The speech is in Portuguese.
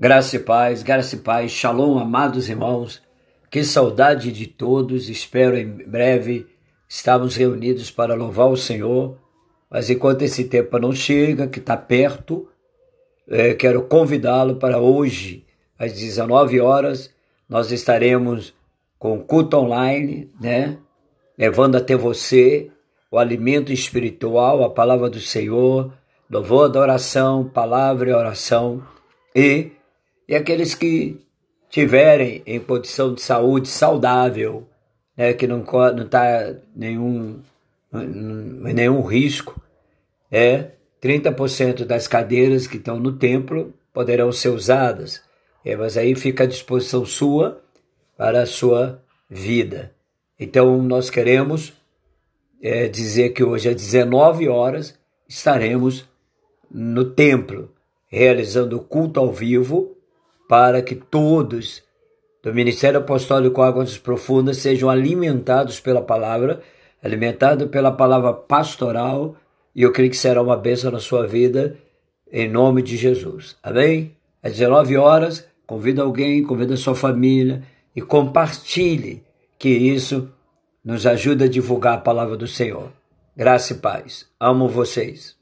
Graça e paz, graça e paz, shalom, amados irmãos. Que saudade de todos, espero em breve estarmos reunidos para louvar o Senhor. Mas enquanto esse tempo não chega, que está perto, é, quero convidá-lo para hoje, às 19 horas, nós estaremos com culto online, né? Levando até você o alimento espiritual, a palavra do Senhor, louvor, adoração, palavra e oração e e aqueles que tiverem em condição de saúde saudável, né, que não está nenhum, nenhum risco, é 30% das cadeiras que estão no templo poderão ser usadas. É, mas aí fica à disposição sua para a sua vida. Então nós queremos é, dizer que hoje às 19 horas estaremos no templo realizando o culto ao vivo para que todos do Ministério Apostólico Águas Profundas sejam alimentados pela palavra, alimentados pela palavra pastoral, e eu creio que será uma bênção na sua vida, em nome de Jesus. Amém? Às 19 horas, convida alguém, convida sua família e compartilhe, que isso nos ajuda a divulgar a palavra do Senhor. Graça e paz. Amo vocês.